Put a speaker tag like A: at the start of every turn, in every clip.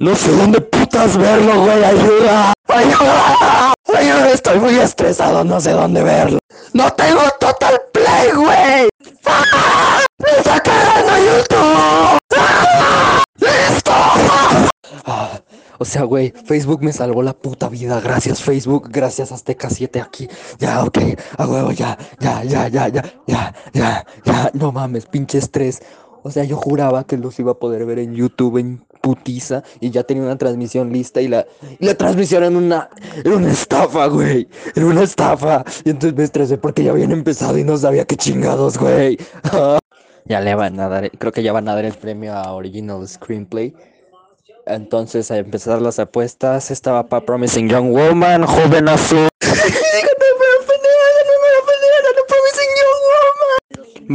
A: No sé dónde putas verlo, güey. Ayuda. Ayuda. Ayuda. Estoy muy estresado. No sé dónde verlo. No tengo Total Play, güey. ¡Ah! ¡Me está cagando YouTube! ¡Ah! ¡Listo! Ah, o sea, güey, Facebook me salvó la puta vida. Gracias, Facebook. Gracias, Azteca 7 aquí. Ya, ok. A huevo, ya, ya, ya, ya, ya, ya, ya, ya. No mames, pinche estrés. O sea, yo juraba que los iba a poder ver en YouTube en putiza y ya tenía una transmisión lista y la, y la transmisión en una, era una estafa, güey. Era una estafa. Y entonces me estresé porque ya habían empezado y no sabía qué chingados, güey. ya le van a dar, creo que ya van a dar el premio a Original Screenplay. Entonces, a empezar las apuestas, estaba para Promising Young Woman, joven azul.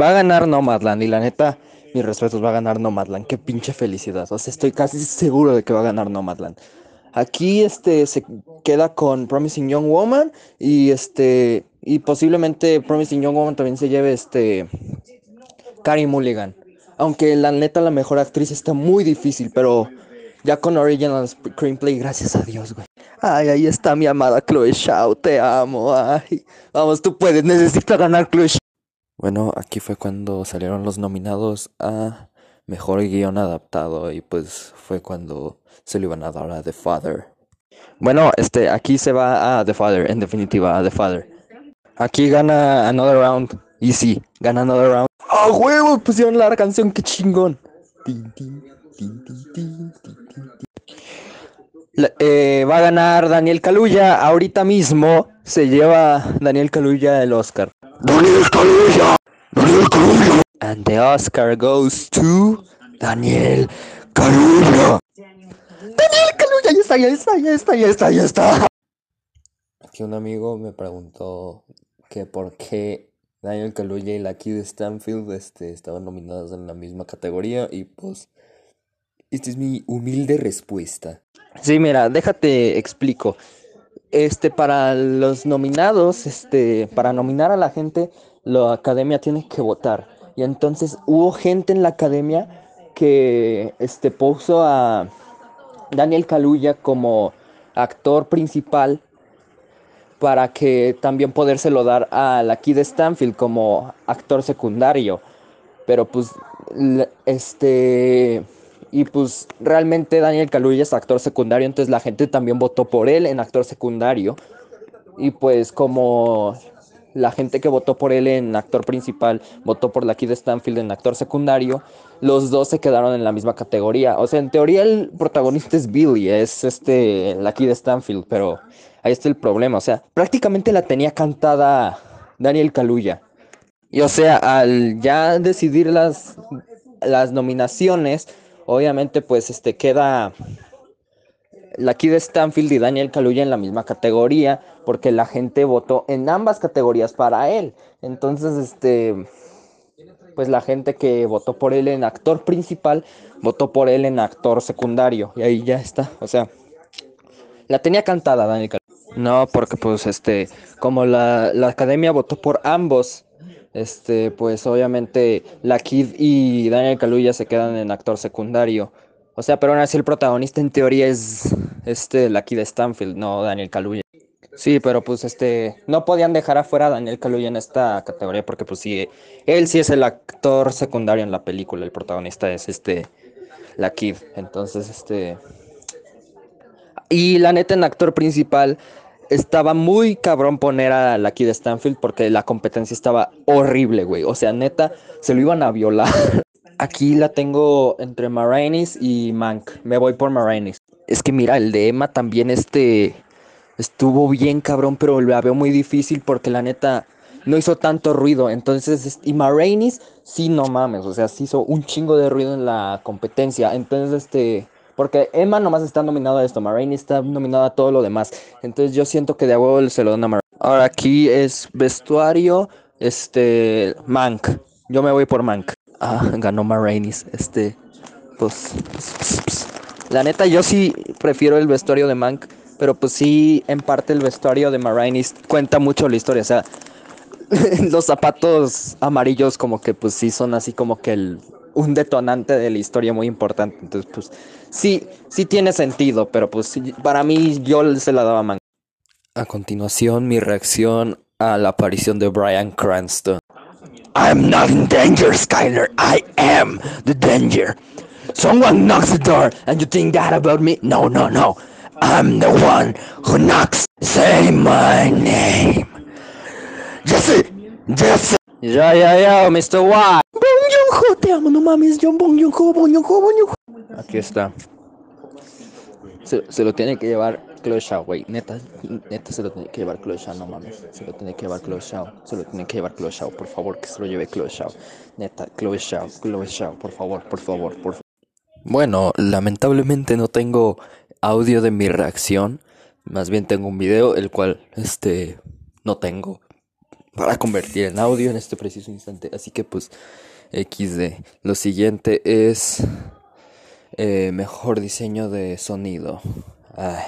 A: Va a ganar Nomadland y la neta, mis respetos, va a ganar Nomadland. Qué pinche felicidad. O sea, estoy casi seguro de que va a ganar Nomadland. Aquí este se queda con Promising Young Woman y este y posiblemente Promising Young Woman también se lleve este Carrie Mulligan. Aunque la neta la mejor actriz está muy difícil, pero ya con Original Screenplay, gracias a Dios, güey. Ay, ahí está mi amada Chloe Shaw, te amo. Ay, vamos, tú puedes, necesita ganar Chloe Shaw. Bueno, aquí fue cuando salieron los nominados a Mejor Guión Adaptado y pues fue cuando se lo iban a dar a The Father. Bueno, este, aquí se va a The Father, en definitiva, a The Father. Aquí gana Another Round, y sí, gana Another Round. ¡Ah, huevo! Pusieron la canción, qué chingón. La- eh, va a ganar Daniel Kaluuya. Ahorita mismo se lleva Daniel Kaluuya el Oscar. Daniel Kaluuya. Daniel Kaluuya. And the Oscar goes to Daniel Kaluuya. Daniel Kaluuya, ya está, ya está, ya está, ya está, ya está. Aquí un amigo me preguntó que por qué Daniel Kaluuya y la Kid Stanfield este, estaban nominadas en la misma categoría y pues esta es mi humilde respuesta. Sí, mira, déjate explico. Este, para los nominados, este, para nominar a la gente, la academia tiene que votar. Y entonces hubo gente en la academia que este, puso a Daniel Kaluuya como actor principal para que también podérselo dar a la Kid Stanfield como actor secundario. Pero pues, este, y pues realmente Daniel Kaluuya es actor secundario, entonces la gente también votó por él en actor secundario. Y pues como la gente que votó por él en actor principal votó por la Kid Stanfield en actor secundario, los dos se quedaron en la misma categoría. O sea, en teoría el protagonista es Billy, es este la Kid Stanfield, pero ahí está el problema. O sea, prácticamente la tenía cantada Daniel Kaluuya. Y o sea, al ya decidir las, las nominaciones, obviamente pues este queda la Kid Stanfield y Daniel Kaluuya en la misma categoría, porque la gente votó en ambas categorías para él. Entonces, este, pues la gente que votó por él en actor principal, votó por él en actor secundario. Y ahí ya está. O sea, la tenía cantada Daniel Kaluuya. No, porque pues este, como la, la academia votó por ambos, este, pues obviamente la Kid y Daniel Kaluuya se quedan en actor secundario. O sea, pero aún así el protagonista en teoría es este la Kid Stanfield, no Daniel Kaluuya. Sí, pero pues este no podían dejar afuera a Daniel Kaluuya en esta categoría porque pues sí él sí es el actor secundario en la película, el protagonista es este la Kid. Entonces, este y la neta en actor principal estaba muy cabrón poner a la Kid Stanfield porque la competencia estaba horrible, güey. O sea, neta se lo iban a violar. Aquí la tengo entre Marainis y Mank. Me voy por Marainis. Es que mira, el de Emma también este estuvo bien cabrón, pero la veo muy difícil porque la neta no hizo tanto ruido. Entonces, es- y Marainis sí no mames, o sea, sí hizo un chingo de ruido en la competencia. Entonces, este, porque Emma nomás está nominado a esto, Marainis está nominado a todo lo demás. Entonces, yo siento que de a se lo dan a Marainis. Ahora aquí es vestuario, este, Mank. Yo me voy por Mank. Ah, ganó Marainis. Este, pues, pues. La neta, yo sí prefiero el vestuario de Mank, pero pues sí, en parte el vestuario de Marainis cuenta mucho la historia. O sea, los zapatos amarillos como que pues sí son así como que el un detonante de la historia muy importante. Entonces, pues sí, sí tiene sentido, pero pues para mí yo se la daba man. A continuación, mi reacción a la aparición de Brian Cranston.
B: I'm not in danger, Skyler. I am the danger. Someone knocks the door, and you think that about me? No, no, no. I'm the one who knocks. Say my name. Jesse! Jesse!
A: Ya, ya, ya, Mr. White.
B: Te amo, no mames. John.
A: Aquí está. Se, se, lo tiene que llevar Chloe Shao, güey. Neta, neta se lo tiene que llevar Chloe Shao, no mames. Se lo tiene que llevar Chloe Shao. Se lo tiene que llevar Chloe Shao, por favor, que se lo lleve Chloe Shao. Neta, Chloe Shao, por favor, por favor, por favor. Bueno, lamentablemente no tengo audio de mi reacción. Más bien tengo un video, el cual, este, no tengo para convertir en audio en este preciso instante. Así que pues XD. Lo siguiente es eh, mejor diseño de sonido. Ay.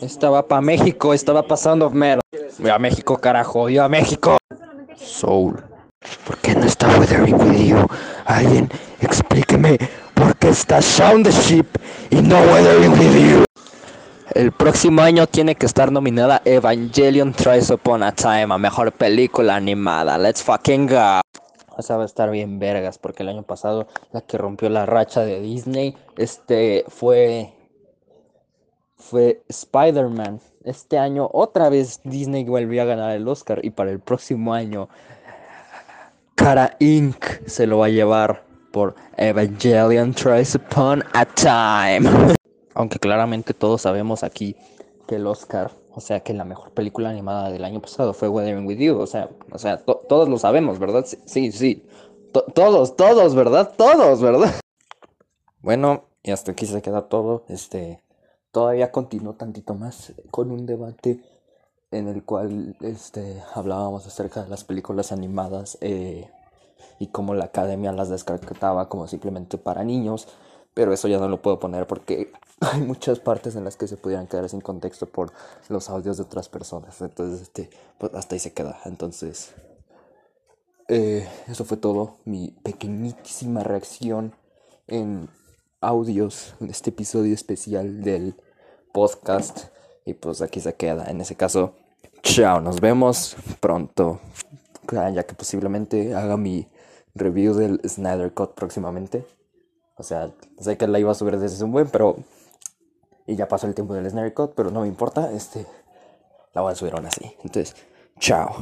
A: Estaba para México, estaba pasando mero. Voy a México, carajo, yo a México.
B: Soul. ¿Por qué no está Weathering with you? Alguien explíqueme por qué está Sound the Ship y no Weathering with you.
A: El próximo año tiene que estar nominada Evangelion Tries Upon a Time a mejor película animada. Let's fucking go. O va a estar bien vergas porque el año pasado la que rompió la racha de Disney este fue fue Spider-Man. Este año otra vez Disney volvió a ganar el Oscar y para el próximo año Cara Inc. se lo va a llevar por Evangelion Tries Upon a Time. Aunque claramente todos sabemos aquí que el Oscar, o sea, que la mejor película animada del año pasado fue Weathering with You, o sea, o sea, todos lo sabemos, ¿verdad? Sí, sí. todos, todos, ¿verdad? Todos, ¿verdad? Bueno, y hasta aquí se queda todo. Este, todavía continuó tantito más con un debate en el cual este hablábamos acerca de las películas animadas eh, y cómo la academia las descartaba como simplemente para niños pero eso ya no lo puedo poner porque hay muchas partes en las que se pudieran quedar sin contexto por los audios de otras personas. Entonces, este, pues hasta ahí se queda. Entonces, eh, eso fue todo. Mi pequeñísima reacción en audios en este episodio especial del podcast. Y pues aquí se queda. En ese caso, chao. Nos vemos pronto. Ya que posiblemente haga mi review del Snyder Cut próximamente. O sea, sé que la iba a subir desde un buen, pero. Y ya pasó el tiempo del Snare Cut, pero no me importa. Este. La voy a subir aún así. Entonces, chao.